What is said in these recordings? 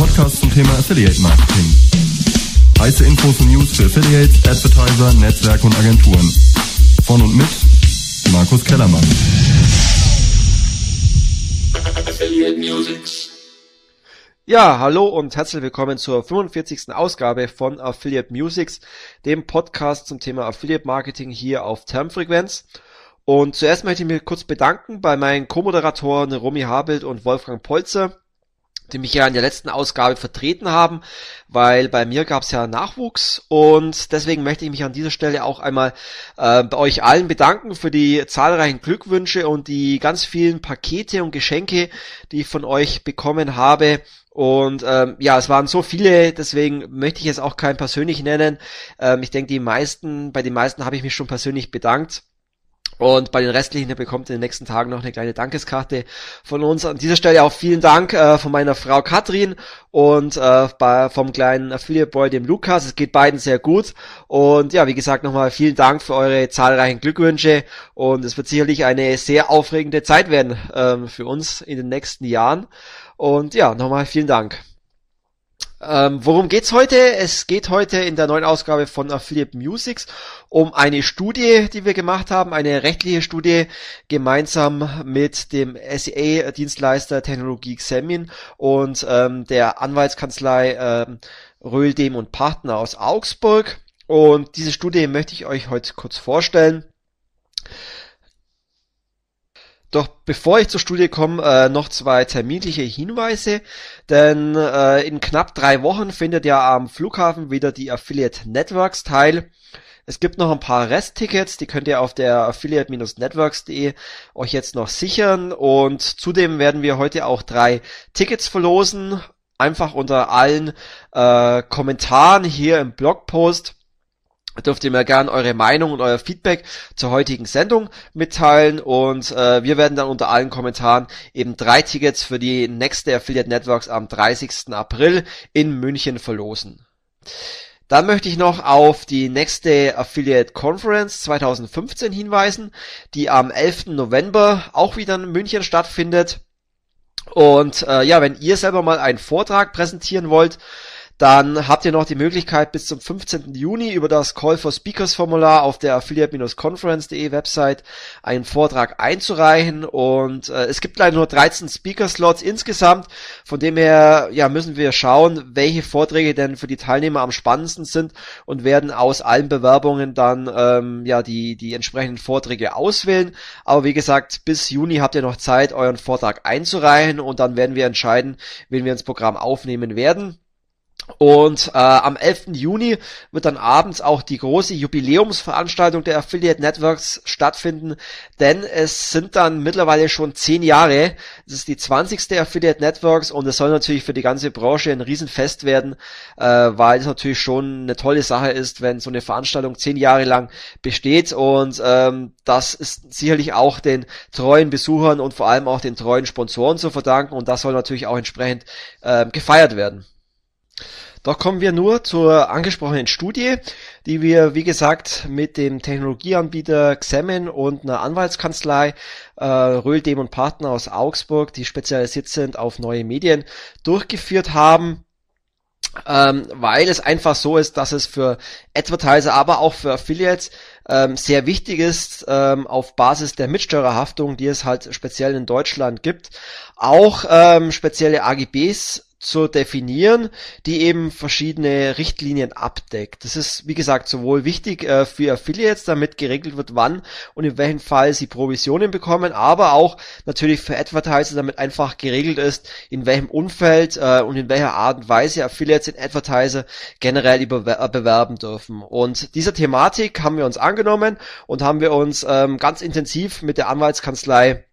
Podcast zum Thema Affiliate Marketing. Heiße Infos und News für Affiliates, Advertiser, Netzwerke und Agenturen. Von und mit Markus Kellermann. Affiliate Musics. Ja, hallo und herzlich willkommen zur 45. Ausgabe von Affiliate Musics, dem Podcast zum Thema Affiliate Marketing hier auf Termfrequenz. Und zuerst möchte ich mich kurz bedanken bei meinen Co-Moderatoren Romy Habild und Wolfgang Polzer, die mich ja in der letzten Ausgabe vertreten haben, weil bei mir gab es ja Nachwuchs und deswegen möchte ich mich an dieser Stelle auch einmal äh, bei euch allen bedanken für die zahlreichen Glückwünsche und die ganz vielen Pakete und Geschenke, die ich von euch bekommen habe. Und ähm, ja, es waren so viele, deswegen möchte ich jetzt auch keinen persönlich nennen. Ähm, ich denke, die meisten, bei den meisten habe ich mich schon persönlich bedankt. Und bei den restlichen, bekommt in den nächsten Tagen noch eine kleine Dankeskarte von uns. An dieser Stelle auch vielen Dank äh, von meiner Frau Katrin und äh, bei, vom kleinen Affiliate Boy, dem Lukas. Es geht beiden sehr gut. Und ja, wie gesagt, nochmal vielen Dank für eure zahlreichen Glückwünsche. Und es wird sicherlich eine sehr aufregende Zeit werden ähm, für uns in den nächsten Jahren. Und ja, nochmal vielen Dank. Ähm, worum geht's heute? Es geht heute in der neuen Ausgabe von Affiliate Musics um eine Studie, die wir gemacht haben, eine rechtliche Studie gemeinsam mit dem SEA-Dienstleister Technologie Xemin und ähm, der Anwaltskanzlei ähm, Röhl, Dem und Partner aus Augsburg. Und diese Studie möchte ich euch heute kurz vorstellen. Doch bevor ich zur Studie komme, äh, noch zwei terminliche Hinweise, denn äh, in knapp drei Wochen findet ja am Flughafen wieder die Affiliate Networks teil. Es gibt noch ein paar Resttickets, die könnt ihr auf der affiliate-networks.de euch jetzt noch sichern. Und zudem werden wir heute auch drei Tickets verlosen, einfach unter allen äh, Kommentaren hier im Blogpost dürft ihr mir gerne eure Meinung und euer Feedback zur heutigen Sendung mitteilen und äh, wir werden dann unter allen Kommentaren eben drei Tickets für die nächste Affiliate Networks am 30. April in München verlosen. Dann möchte ich noch auf die nächste Affiliate Conference 2015 hinweisen, die am 11. November auch wieder in München stattfindet. Und äh, ja, wenn ihr selber mal einen Vortrag präsentieren wollt, dann habt ihr noch die Möglichkeit bis zum 15. Juni über das Call for Speakers Formular auf der affiliate-conference.de Website einen Vortrag einzureichen und äh, es gibt leider nur 13 Speaker Slots insgesamt, von dem her ja müssen wir schauen, welche Vorträge denn für die Teilnehmer am spannendsten sind und werden aus allen Bewerbungen dann ähm, ja die die entsprechenden Vorträge auswählen, aber wie gesagt, bis Juni habt ihr noch Zeit euren Vortrag einzureichen und dann werden wir entscheiden, wen wir ins Programm aufnehmen werden. Und äh, am 11. Juni wird dann abends auch die große Jubiläumsveranstaltung der Affiliate Networks stattfinden, denn es sind dann mittlerweile schon zehn Jahre. Es ist die 20. Affiliate Networks und es soll natürlich für die ganze Branche ein Riesenfest werden, äh, weil es natürlich schon eine tolle Sache ist, wenn so eine Veranstaltung zehn Jahre lang besteht und ähm, das ist sicherlich auch den treuen Besuchern und vor allem auch den treuen Sponsoren zu verdanken und das soll natürlich auch entsprechend äh, gefeiert werden. Doch kommen wir nur zur angesprochenen Studie, die wir, wie gesagt, mit dem Technologieanbieter Xemen und einer Anwaltskanzlei äh, Röhl, Dem und Partner aus Augsburg, die spezialisiert sind auf neue Medien, durchgeführt haben. Ähm, weil es einfach so ist, dass es für Advertiser, aber auch für Affiliates ähm, sehr wichtig ist, ähm, auf Basis der Mitsteuerhaftung, die es halt speziell in Deutschland gibt, auch ähm, spezielle AGBs zu definieren, die eben verschiedene Richtlinien abdeckt. Das ist, wie gesagt, sowohl wichtig äh, für Affiliates, damit geregelt wird, wann und in welchem Fall sie Provisionen bekommen, aber auch natürlich für Advertiser, damit einfach geregelt ist, in welchem Umfeld äh, und in welcher Art und Weise Affiliates in Advertiser generell äh, bewerben dürfen. Und dieser Thematik haben wir uns angenommen und haben wir uns ähm, ganz intensiv mit der Anwaltskanzlei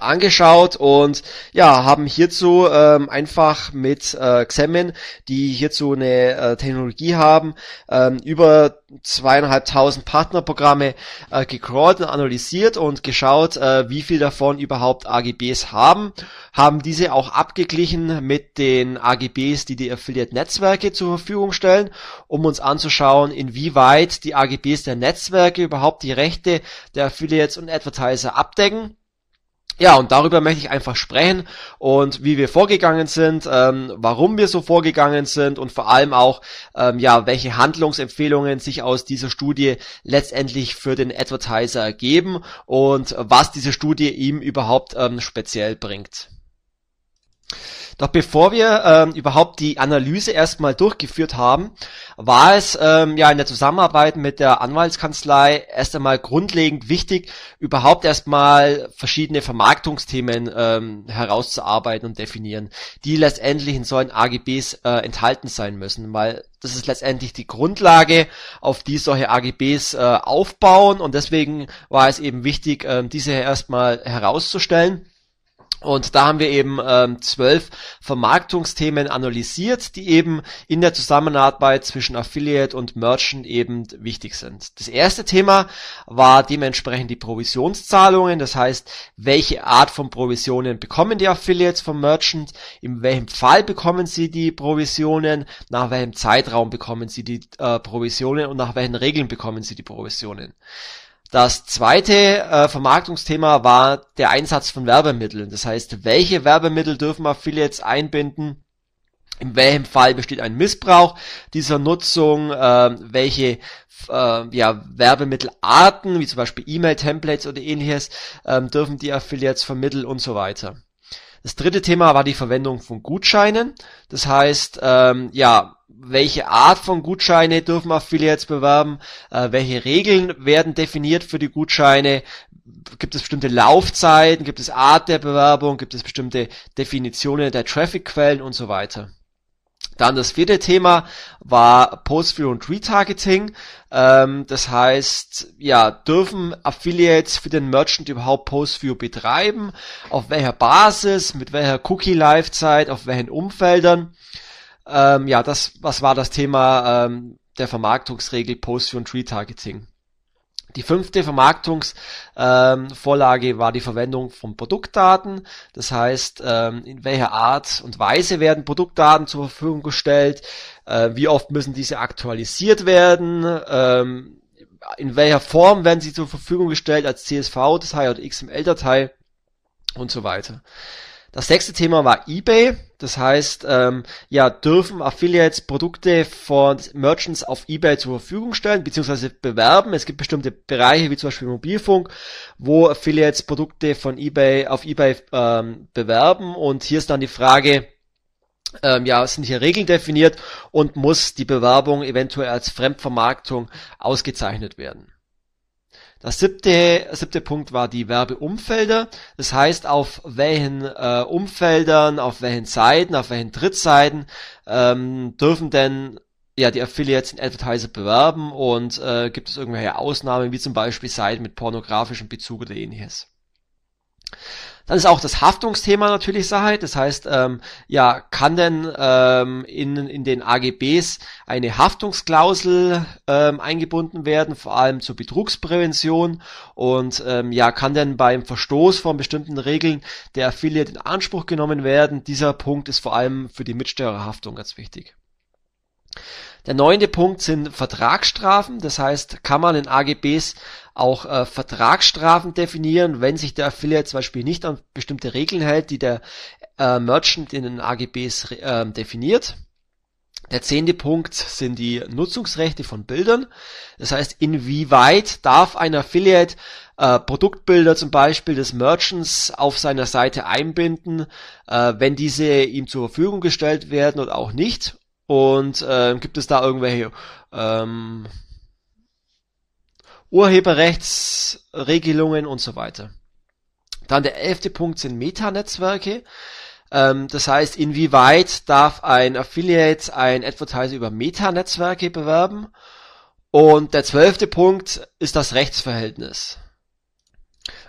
angeschaut und ja, haben hierzu ähm, einfach mit äh, Xemen, die hierzu eine äh, Technologie haben, ähm, über zweieinhalbtausend Partnerprogramme äh, gecrawlt und analysiert und geschaut, äh, wie viel davon überhaupt AGBs haben, haben diese auch abgeglichen mit den AGBs, die die Affiliate-Netzwerke zur Verfügung stellen, um uns anzuschauen, inwieweit die AGBs der Netzwerke überhaupt die Rechte der Affiliates und Advertiser abdecken Ja, und darüber möchte ich einfach sprechen und wie wir vorgegangen sind, ähm, warum wir so vorgegangen sind und vor allem auch, ähm, ja, welche Handlungsempfehlungen sich aus dieser Studie letztendlich für den Advertiser ergeben und was diese Studie ihm überhaupt ähm, speziell bringt. Doch bevor wir ähm, überhaupt die Analyse erstmal durchgeführt haben, war es ähm, ja in der Zusammenarbeit mit der Anwaltskanzlei erst einmal grundlegend wichtig, überhaupt erstmal verschiedene Vermarktungsthemen ähm, herauszuarbeiten und definieren, die letztendlich in solchen AGBs äh, enthalten sein müssen, weil das ist letztendlich die Grundlage, auf die solche AGBs äh, aufbauen und deswegen war es eben wichtig, äh, diese erstmal herauszustellen. Und da haben wir eben ähm, zwölf Vermarktungsthemen analysiert, die eben in der Zusammenarbeit zwischen Affiliate und Merchant eben wichtig sind. Das erste Thema war dementsprechend die Provisionszahlungen, das heißt, welche Art von Provisionen bekommen die Affiliates vom Merchant, in welchem Fall bekommen sie die Provisionen, nach welchem Zeitraum bekommen sie die äh, Provisionen und nach welchen Regeln bekommen sie die Provisionen. Das zweite äh, Vermarktungsthema war der Einsatz von Werbemitteln. Das heißt, welche Werbemittel dürfen Affiliates einbinden? In welchem Fall besteht ein Missbrauch dieser Nutzung? Äh, welche äh, ja, Werbemittelarten, wie zum Beispiel E-Mail-Templates oder ähnliches, äh, dürfen die Affiliates vermitteln und so weiter. Das dritte Thema war die Verwendung von Gutscheinen. Das heißt, ähm, ja, welche Art von Gutscheine dürfen Affiliates bewerben, äh, welche Regeln werden definiert für die Gutscheine, gibt es bestimmte Laufzeiten, gibt es Art der Bewerbung, gibt es bestimmte Definitionen der Traffic-Quellen und so weiter. Dann das vierte Thema war Post-View und Retargeting. Ähm, das heißt, ja, dürfen Affiliates für den Merchant überhaupt Post-View betreiben? Auf welcher Basis? Mit welcher Cookie-Lifezeit? Auf welchen Umfeldern? Ähm, ja, das, was war das Thema ähm, der Vermarktungsregel Post und Retargeting? Die fünfte Vermarktungsvorlage ähm, war die Verwendung von Produktdaten. Das heißt, ähm, in welcher Art und Weise werden Produktdaten zur Verfügung gestellt? Äh, wie oft müssen diese aktualisiert werden? Ähm, in welcher Form werden sie zur Verfügung gestellt als CSV-Datei oder XML-Datei? Und so weiter. Das sechste Thema war eBay. Das heißt, ähm, ja, dürfen Affiliates Produkte von Merchants auf eBay zur Verfügung stellen, beziehungsweise bewerben. Es gibt bestimmte Bereiche, wie zum Beispiel Mobilfunk, wo Affiliates Produkte von eBay auf eBay ähm, bewerben. Und hier ist dann die Frage, ähm, ja, sind hier Regeln definiert und muss die Bewerbung eventuell als Fremdvermarktung ausgezeichnet werden. Das siebte, siebte Punkt war die Werbeumfelder. Das heißt, auf welchen äh, Umfeldern, auf welchen Seiten, auf welchen Drittseiten ähm, dürfen denn ja die Affiliates den Advertiser bewerben und äh, gibt es irgendwelche Ausnahmen, wie zum Beispiel Seiten mit pornografischem Bezug oder ähnliches. Dann ist auch das Haftungsthema natürlich Sache. Das heißt, ähm, ja, kann denn ähm, in, in den AGBs eine Haftungsklausel ähm, eingebunden werden, vor allem zur Betrugsprävention? Und ähm, ja, kann denn beim Verstoß von bestimmten Regeln der Affiliate in Anspruch genommen werden? Dieser Punkt ist vor allem für die Mitsteuerhaftung ganz wichtig. Der neunte Punkt sind Vertragsstrafen. Das heißt, kann man in AGBs auch äh, Vertragsstrafen definieren, wenn sich der Affiliate zum Beispiel nicht an bestimmte Regeln hält, die der äh, Merchant in den AGBs äh, definiert. Der zehnte Punkt sind die Nutzungsrechte von Bildern. Das heißt, inwieweit darf ein Affiliate äh, Produktbilder zum Beispiel des Merchants auf seiner Seite einbinden, äh, wenn diese ihm zur Verfügung gestellt werden oder auch nicht. Und äh, gibt es da irgendwelche ähm, Urheberrechtsregelungen und so weiter. Dann der elfte Punkt sind Metanetzwerke. Ähm, das heißt, inwieweit darf ein Affiliate ein Advertiser über Metanetzwerke bewerben? Und der zwölfte Punkt ist das Rechtsverhältnis.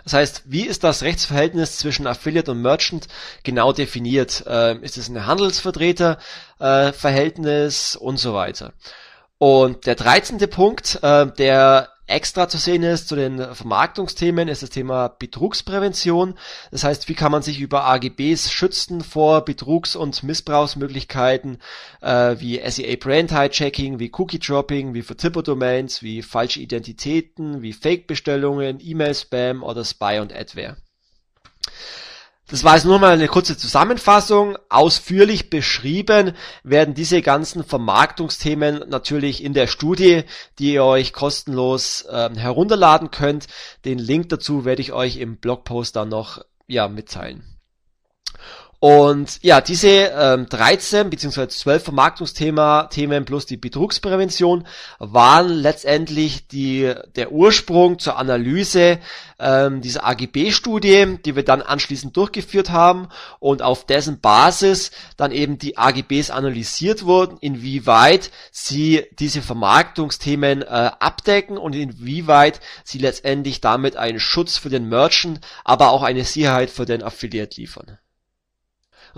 Das heißt, wie ist das Rechtsverhältnis zwischen Affiliate und Merchant genau definiert? Ähm, ist es ein Handelsvertreterverhältnis äh, und so weiter? Und der dreizehnte Punkt, äh, der extra zu sehen ist zu den Vermarktungsthemen, ist das Thema Betrugsprävention. Das heißt, wie kann man sich über AGBs schützen vor Betrugs- und Missbrauchsmöglichkeiten äh, wie SEA Brand Hijacking, wie Cookie Dropping, wie für Typo-Domains, wie falsche Identitäten, wie Fake-Bestellungen, E-Mail-Spam oder Spy- und Adware. Das war jetzt nur mal eine kurze Zusammenfassung. Ausführlich beschrieben werden diese ganzen Vermarktungsthemen natürlich in der Studie, die ihr euch kostenlos äh, herunterladen könnt. Den Link dazu werde ich euch im Blogpost dann noch ja, mitteilen. Und ja, diese ähm, 13 bzw. 12 Vermarktungsthemen plus die Betrugsprävention waren letztendlich die, der Ursprung zur Analyse ähm, dieser AGB-Studie, die wir dann anschließend durchgeführt haben und auf dessen Basis dann eben die AGBs analysiert wurden, inwieweit sie diese Vermarktungsthemen äh, abdecken und inwieweit sie letztendlich damit einen Schutz für den Merchant, aber auch eine Sicherheit für den Affiliate liefern.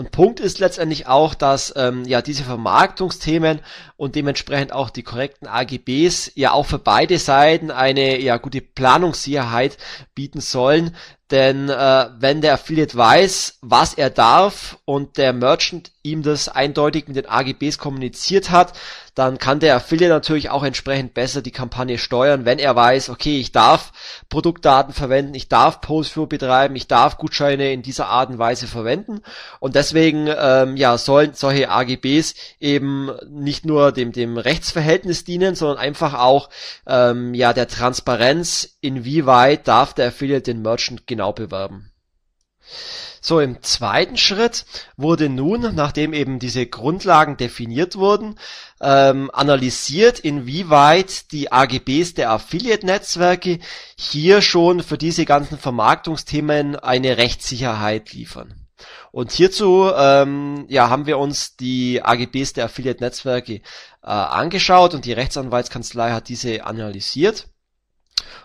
Und Punkt ist letztendlich auch, dass ähm, ja diese Vermarktungsthemen und dementsprechend auch die korrekten AGBs ja auch für beide Seiten eine ja gute Planungssicherheit bieten sollen, denn äh, wenn der Affiliate weiß, was er darf und der Merchant ihm das eindeutig mit den AGBs kommuniziert hat, dann kann der Affiliate natürlich auch entsprechend besser die Kampagne steuern, wenn er weiß, okay, ich darf Produktdaten verwenden, ich darf Postview betreiben, ich darf Gutscheine in dieser Art und Weise verwenden und deswegen ähm, ja sollen solche AGBs eben nicht nur dem dem Rechtsverhältnis dienen, sondern einfach auch ähm, ja der Transparenz, inwieweit darf der Affiliate den Merchant genau bewerben. So, im zweiten Schritt wurde nun, nachdem eben diese Grundlagen definiert wurden, ähm, analysiert, inwieweit die AGBs der Affiliate-Netzwerke hier schon für diese ganzen Vermarktungsthemen eine Rechtssicherheit liefern. Und hierzu ähm, ja, haben wir uns die AGBs der Affiliate-Netzwerke äh, angeschaut und die Rechtsanwaltskanzlei hat diese analysiert.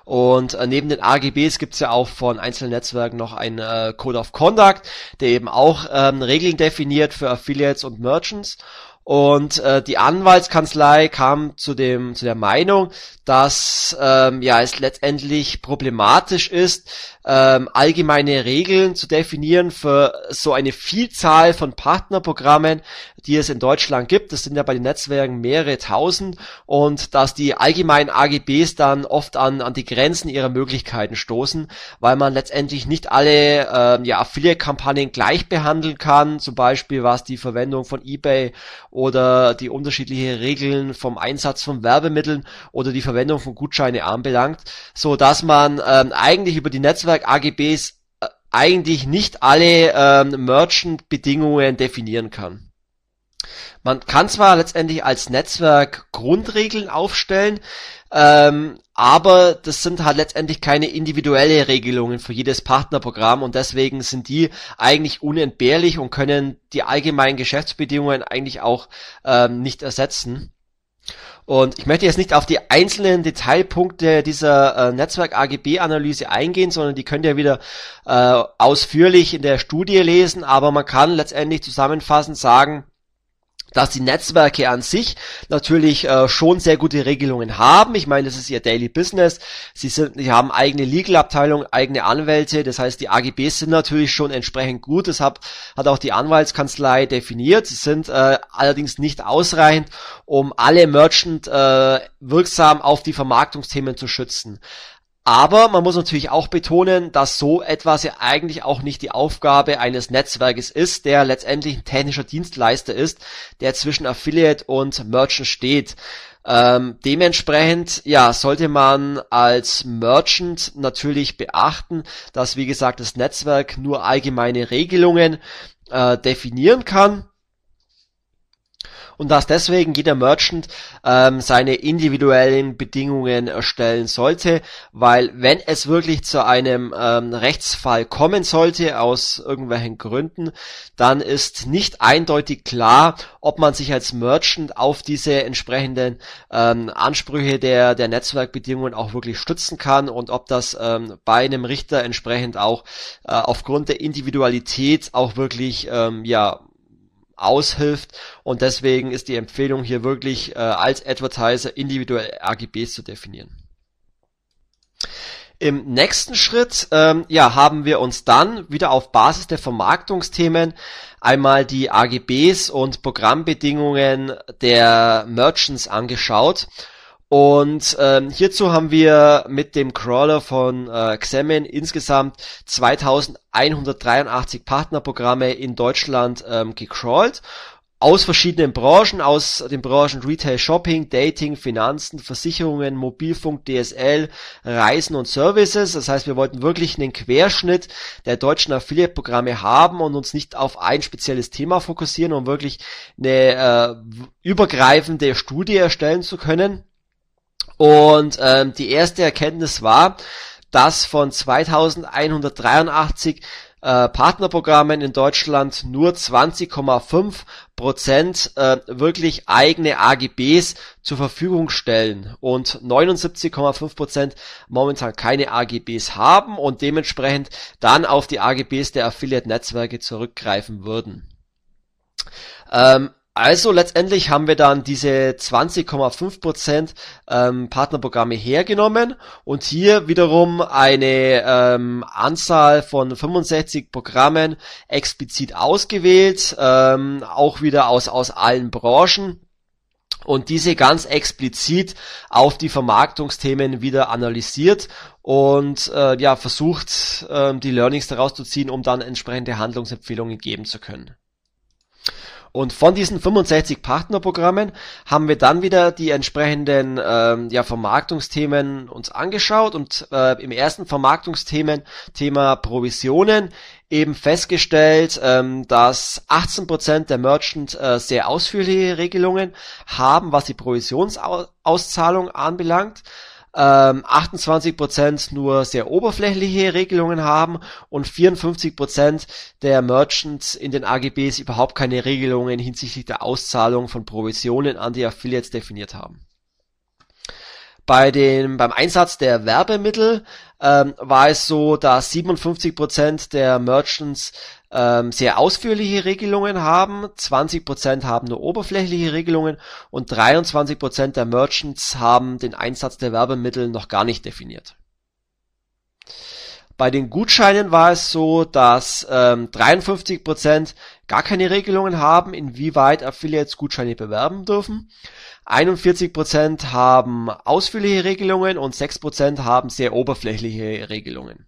Und äh, neben den AGBs gibt's ja auch von einzelnen Netzwerken noch einen äh, Code of Conduct, der eben auch ähm, Regeln definiert für Affiliates und Merchants. Und äh, die Anwaltskanzlei kam zu dem zu der Meinung, dass ähm, ja es letztendlich problematisch ist, ähm, allgemeine Regeln zu definieren für so eine Vielzahl von Partnerprogrammen, die es in Deutschland gibt. Das sind ja bei den Netzwerken mehrere tausend und dass die allgemeinen AGBs dann oft an, an die Grenzen ihrer Möglichkeiten stoßen, weil man letztendlich nicht alle ähm, ja, Affiliate-Kampagnen gleich behandeln kann, zum Beispiel was die Verwendung von eBay oder die unterschiedlichen Regeln vom Einsatz von Werbemitteln oder die Verwendung von Gutscheine anbelangt, so dass man ähm, eigentlich über die Netzwerk AGBs äh, eigentlich nicht alle ähm, Merchant-Bedingungen definieren kann. Man kann zwar letztendlich als Netzwerk Grundregeln aufstellen, ähm, aber das sind halt letztendlich keine individuelle Regelungen für jedes Partnerprogramm und deswegen sind die eigentlich unentbehrlich und können die allgemeinen Geschäftsbedingungen eigentlich auch ähm, nicht ersetzen. Und ich möchte jetzt nicht auf die einzelnen Detailpunkte dieser äh, Netzwerk-AGB-Analyse eingehen, sondern die könnt ihr wieder äh, ausführlich in der Studie lesen, aber man kann letztendlich zusammenfassend sagen, dass die Netzwerke an sich natürlich äh, schon sehr gute Regelungen haben. Ich meine, das ist ihr Daily Business. Sie sind, sie haben eigene Legal-Abteilung, eigene Anwälte. Das heißt, die AGBs sind natürlich schon entsprechend gut. Deshalb hat auch die Anwaltskanzlei definiert. Sie sind äh, allerdings nicht ausreichend, um alle Merchant äh, wirksam auf die Vermarktungsthemen zu schützen. Aber man muss natürlich auch betonen, dass so etwas ja eigentlich auch nicht die Aufgabe eines Netzwerkes ist, der letztendlich ein technischer Dienstleister ist, der zwischen Affiliate und Merchant steht. Ähm, dementsprechend, ja, sollte man als Merchant natürlich beachten, dass, wie gesagt, das Netzwerk nur allgemeine Regelungen äh, definieren kann und dass deswegen jeder Merchant ähm, seine individuellen Bedingungen erstellen sollte, weil wenn es wirklich zu einem ähm, Rechtsfall kommen sollte, aus irgendwelchen Gründen, dann ist nicht eindeutig klar, ob man sich als Merchant auf diese entsprechenden ähm, Ansprüche der, der Netzwerkbedingungen auch wirklich stützen kann und ob das ähm, bei einem Richter entsprechend auch äh, aufgrund der Individualität auch wirklich ähm, ja aushilft und deswegen ist die Empfehlung hier wirklich äh, als Advertiser individuell AGBs zu definieren. Im nächsten Schritt ähm, ja, haben wir uns dann wieder auf Basis der Vermarktungsthemen einmal die AGBs und Programmbedingungen der Merchants angeschaut Und ähm, hierzu haben wir mit dem Crawler von äh, Xemen insgesamt 2183 Partnerprogramme in Deutschland ähm, gecrawlt aus verschiedenen Branchen, aus den Branchen Retail Shopping, Dating, Finanzen, Versicherungen, Mobilfunk, DSL, Reisen und Services. Das heißt, wir wollten wirklich einen Querschnitt der deutschen Affiliate-Programme haben und uns nicht auf ein spezielles Thema fokussieren, um wirklich eine äh, übergreifende Studie erstellen zu können. Und ähm, die erste Erkenntnis war, dass von 2183 äh, Partnerprogrammen in Deutschland nur 20,5 Prozent äh, wirklich eigene AGBs zur Verfügung stellen und 79,5 Prozent momentan keine AGBs haben und dementsprechend dann auf die AGBs der Affiliate-Netzwerke zurückgreifen würden. Ähm, also letztendlich haben wir dann diese 20,5% ähm, Partnerprogramme hergenommen und hier wiederum eine ähm, Anzahl von 65 Programmen explizit ausgewählt, ähm, auch wieder aus, aus allen Branchen und diese ganz explizit auf die Vermarktungsthemen wieder analysiert und äh, ja versucht äh, die Learnings daraus zu ziehen, um dann entsprechende Handlungsempfehlungen geben zu können. Und von diesen 65 Partnerprogrammen haben wir dann wieder die entsprechenden ähm, ja, Vermarktungsthemen uns angeschaut und äh, im ersten Vermarktungsthemen Thema Provisionen eben festgestellt, ähm, dass 18% der Merchants äh, sehr ausführliche Regelungen haben, was die Provisionsauszahlung anbelangt ähm, 28% nur sehr oberflächliche Regelungen haben und 54% der Merchants in den AGBs überhaupt keine Regelungen hinsichtlich der Auszahlung von Provisionen an die Affiliates definiert haben. Bei dem, beim Einsatz der Werbemittel ähm, war es so, dass 57% der Merchants ähm, sehr ausführliche Regelungen haben, 20% haben nur oberflächliche Regelungen und 23% der Merchants haben den Einsatz der Werbemittel noch gar nicht definiert. Bei den Gutscheinen war es so, dass ähm, 53% gar keine Regelungen haben, inwieweit Affiliates Gutscheine bewerben dürfen. 41% haben ausführliche Regelungen und 6% haben sehr oberflächliche Regelungen.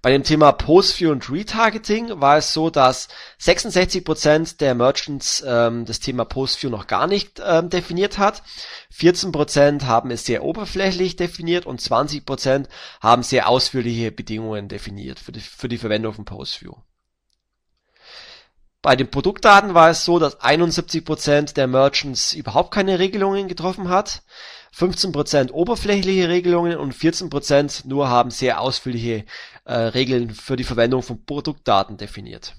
Bei dem Thema Post-View und Retargeting war es so, dass 66% der Merchants ähm, das Thema Post-View noch gar nicht ähm, definiert hat. 14% haben es sehr oberflächlich definiert und 20% haben sehr ausführliche Bedingungen definiert für die, für die Verwendung von Post-View. Bei den Produktdaten war es so, dass 71% der Merchants überhaupt keine Regelungen getroffen hat. 15% oberflächliche Regelungen und 14% nur haben sehr ausführliche äh, Regeln für die Verwendung von Produktdaten definiert.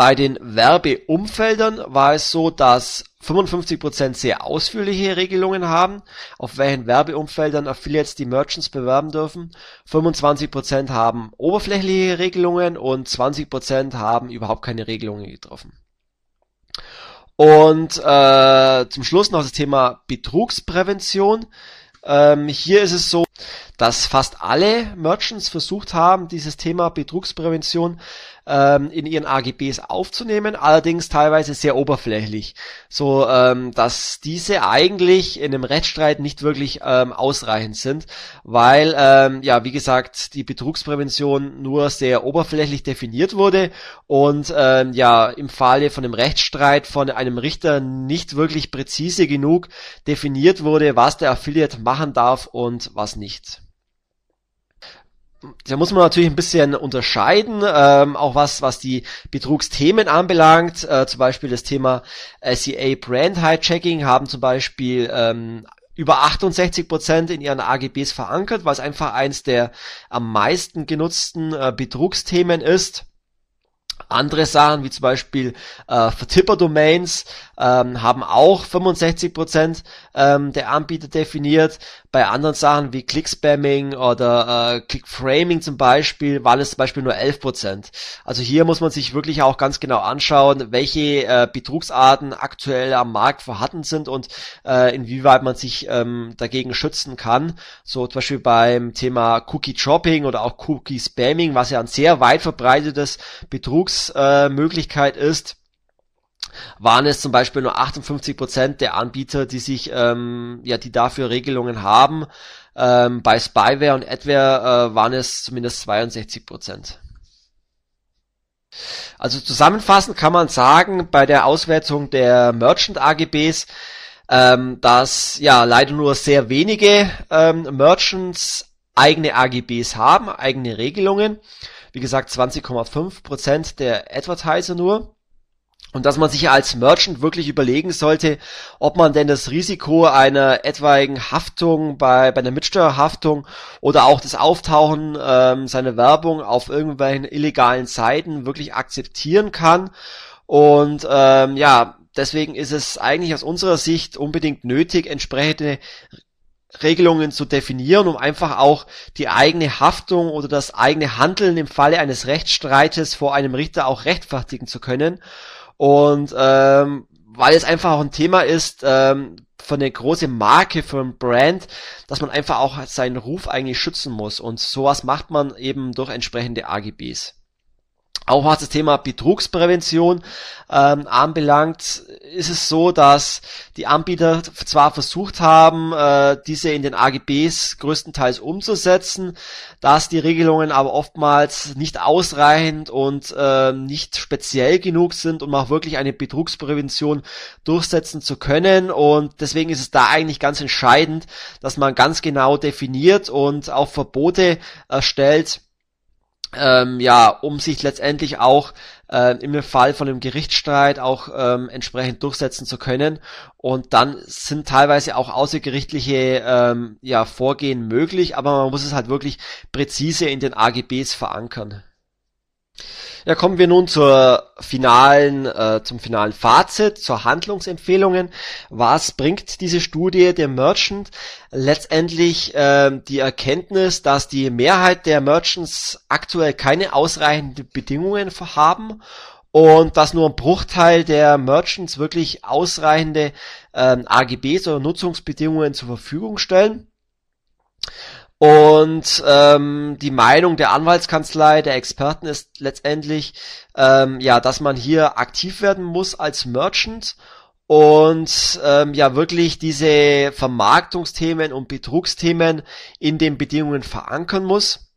Bei den Werbeumfeldern war es so, dass 55% sehr ausführliche Regelungen haben, auf welchen Werbeumfeldern Affiliates die Merchants bewerben dürfen. 25% haben oberflächliche Regelungen und 20% haben überhaupt keine Regelungen getroffen. Und äh, zum Schluss noch das Thema Betrugsprävention. Ähm, hier ist es so, dass fast alle Merchants versucht haben, dieses Thema Betrugsprävention ähm, in ihren AGBs aufzunehmen, allerdings teilweise sehr oberflächlich, so ähm, dass diese eigentlich in einem Rechtsstreit nicht wirklich ähm, ausreichend sind, weil ähm, ja wie gesagt die Betrugsprävention nur sehr oberflächlich definiert wurde und ähm, ja im Falle von einem Rechtsstreit von einem Richter nicht wirklich präzise genug definiert wurde, was der Affiliate machen darf und was nicht da muss man natürlich ein bisschen unterscheiden, ähm, auch was, was die Betrugsthemen anbelangt. Äh, zum Beispiel das Thema SEA Brand Hijacking haben zum Beispiel ähm, über 68 Prozent in ihren AGBs verankert, was einfach eins der am meisten genutzten äh, Betrugsthemen ist. Andere Sachen, wie zum Beispiel äh, Vertipper-Domains, ähm, haben auch 65% ähm, der Anbieter definiert. Bei anderen Sachen wie Click-Spamming oder äh, Click-Framing zum Beispiel waren es zum Beispiel nur 11%. Also hier muss man sich wirklich auch ganz genau anschauen, welche äh, Betrugsarten aktuell am Markt vorhanden sind und äh, inwieweit man sich ähm, dagegen schützen kann. So zum Beispiel beim Thema Cookie-Dropping oder auch Cookie-Spamming, was ja ein sehr weit verbreitetes Betrugsmöglichkeit äh, ist waren es zum Beispiel nur 58 Prozent der Anbieter, die sich, ähm, ja, die dafür Regelungen haben. Ähm, bei Spyware und Adware äh, waren es zumindest 62 Prozent. Also zusammenfassend kann man sagen, bei der Auswertung der Merchant AGBs, ähm, dass ja leider nur sehr wenige ähm, Merchants eigene AGBs haben, eigene Regelungen. Wie gesagt, 20,5 Prozent der Advertiser nur. Und dass man sich als Merchant wirklich überlegen sollte, ob man denn das Risiko einer etwaigen Haftung bei, bei einer Mitsteuerhaftung oder auch das Auftauchen ähm, seiner Werbung auf irgendwelchen illegalen Seiten wirklich akzeptieren kann. Und ähm, ja, deswegen ist es eigentlich aus unserer Sicht unbedingt nötig, entsprechende Regelungen zu definieren, um einfach auch die eigene Haftung oder das eigene Handeln im Falle eines Rechtsstreites vor einem Richter auch rechtfertigen zu können. Und ähm, weil es einfach auch ein Thema ist, ähm, von der großen Marke, von Brand, dass man einfach auch seinen Ruf eigentlich schützen muss. Und sowas macht man eben durch entsprechende AGBs. Auch was das Thema Betrugsprävention ähm, anbelangt, ist es so, dass die Anbieter zwar versucht haben, äh, diese in den AGBs größtenteils umzusetzen, dass die Regelungen aber oftmals nicht ausreichend und äh, nicht speziell genug sind, um auch wirklich eine Betrugsprävention durchsetzen zu können. Und deswegen ist es da eigentlich ganz entscheidend, dass man ganz genau definiert und auch Verbote erstellt, ähm, ja, um sich letztendlich auch äh, im Fall von einem Gerichtsstreit auch ähm, entsprechend durchsetzen zu können. Und dann sind teilweise auch außergerichtliche ähm, ja, Vorgehen möglich, aber man muss es halt wirklich präzise in den AGBs verankern. Ja, kommen wir nun zur finalen, äh, zum finalen Fazit, zur Handlungsempfehlungen. Was bringt diese Studie dem Merchant? Letztendlich äh, die Erkenntnis, dass die Mehrheit der Merchants aktuell keine ausreichenden Bedingungen haben und dass nur ein Bruchteil der Merchants wirklich ausreichende äh, AGBs oder Nutzungsbedingungen zur Verfügung stellen. Und ähm, die Meinung der Anwaltskanzlei, der Experten ist letztendlich, ähm, ja, dass man hier aktiv werden muss als Merchant und ähm, ja wirklich diese Vermarktungsthemen und Betrugsthemen in den Bedingungen verankern muss.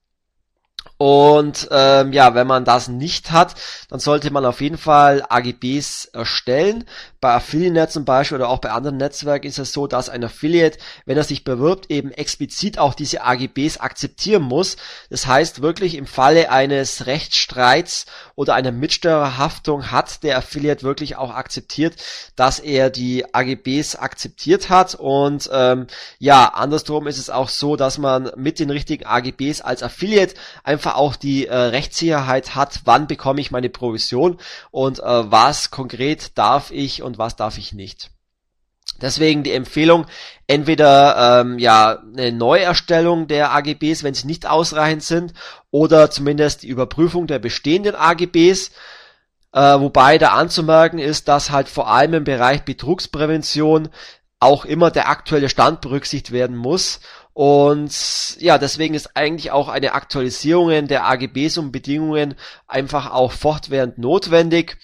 Und ähm, ja, wenn man das nicht hat, dann sollte man auf jeden Fall AGBs erstellen. Bei Affiliate zum Beispiel oder auch bei anderen Netzwerken ist es so, dass ein Affiliate, wenn er sich bewirbt, eben explizit auch diese AGBs akzeptieren muss. Das heißt wirklich im Falle eines Rechtsstreits oder einer Mitsteuerhaftung hat der Affiliate wirklich auch akzeptiert, dass er die AGBs akzeptiert hat. Und ähm, ja, andersrum ist es auch so, dass man mit den richtigen AGBs als Affiliate einfach auch die äh, Rechtssicherheit hat, wann bekomme ich meine Provision und äh, was konkret darf ich und was darf ich nicht. Deswegen die Empfehlung, entweder ähm, ja eine Neuerstellung der AGBs, wenn sie nicht ausreichend sind, oder zumindest die Überprüfung der bestehenden AGBs. Äh, wobei da anzumerken ist, dass halt vor allem im Bereich Betrugsprävention auch immer der aktuelle Stand berücksichtigt werden muss und ja, deswegen ist eigentlich auch eine Aktualisierung der AGBs und Bedingungen einfach auch fortwährend notwendig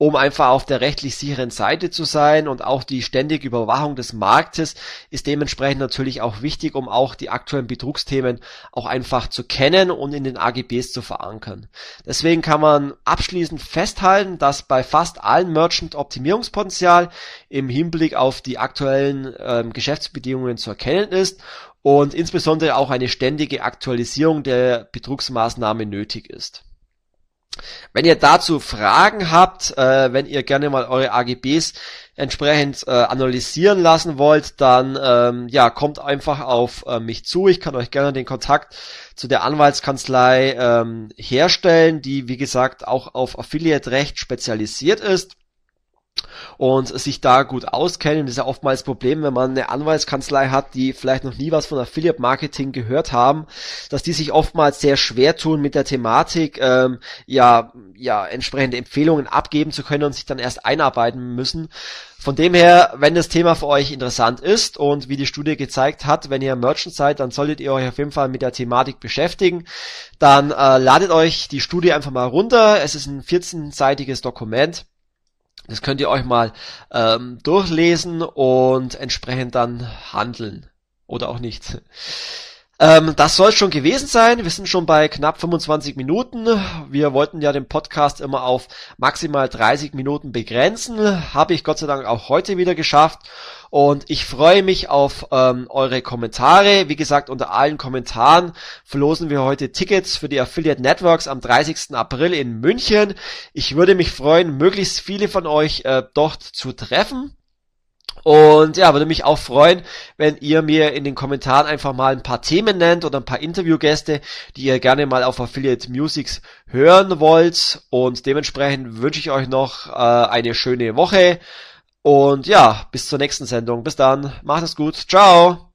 um einfach auf der rechtlich sicheren Seite zu sein und auch die ständige Überwachung des Marktes ist dementsprechend natürlich auch wichtig, um auch die aktuellen Betrugsthemen auch einfach zu kennen und in den AGBs zu verankern. Deswegen kann man abschließend festhalten, dass bei fast allen Merchant Optimierungspotenzial im Hinblick auf die aktuellen äh, Geschäftsbedingungen zu erkennen ist und insbesondere auch eine ständige Aktualisierung der Betrugsmaßnahme nötig ist. Wenn ihr dazu Fragen habt, äh, wenn ihr gerne mal eure AGBs entsprechend äh, analysieren lassen wollt, dann ähm, ja kommt einfach auf äh, mich zu. Ich kann euch gerne den Kontakt zu der Anwaltskanzlei ähm, herstellen, die wie gesagt auch auf Affiliate-Recht spezialisiert ist und sich da gut auskennen. Das ist ja oftmals das Problem, wenn man eine Anwaltskanzlei hat, die vielleicht noch nie was von Affiliate Marketing gehört haben, dass die sich oftmals sehr schwer tun mit der Thematik, ähm, ja, ja, entsprechende Empfehlungen abgeben zu können und sich dann erst einarbeiten müssen. Von dem her, wenn das Thema für euch interessant ist und wie die Studie gezeigt hat, wenn ihr Merchant seid, dann solltet ihr euch auf jeden Fall mit der Thematik beschäftigen. Dann äh, ladet euch die Studie einfach mal runter. Es ist ein 14-seitiges Dokument Das könnt ihr euch mal ähm, durchlesen und entsprechend dann handeln. Oder auch nicht. Ähm, das soll schon gewesen sein. Wir sind schon bei knapp 25 Minuten. Wir wollten ja den Podcast immer auf maximal 30 Minuten begrenzen. Habe ich Gott sei Dank auch heute wieder geschafft. Und ich freue mich auf ähm, eure Kommentare. Wie gesagt, unter allen Kommentaren verlosen wir heute Tickets für die Affiliate Networks am 30. April in München. Ich würde mich freuen, möglichst viele von euch äh, dort zu treffen. Und ja, würde mich auch freuen, wenn ihr mir in den Kommentaren einfach mal ein paar Themen nennt oder ein paar Interviewgäste, die ihr gerne mal auf Affiliate Musics hören wollt. Und dementsprechend wünsche ich euch noch äh, eine schöne Woche. Und ja, bis zur nächsten Sendung. Bis dann. Macht es gut. Ciao.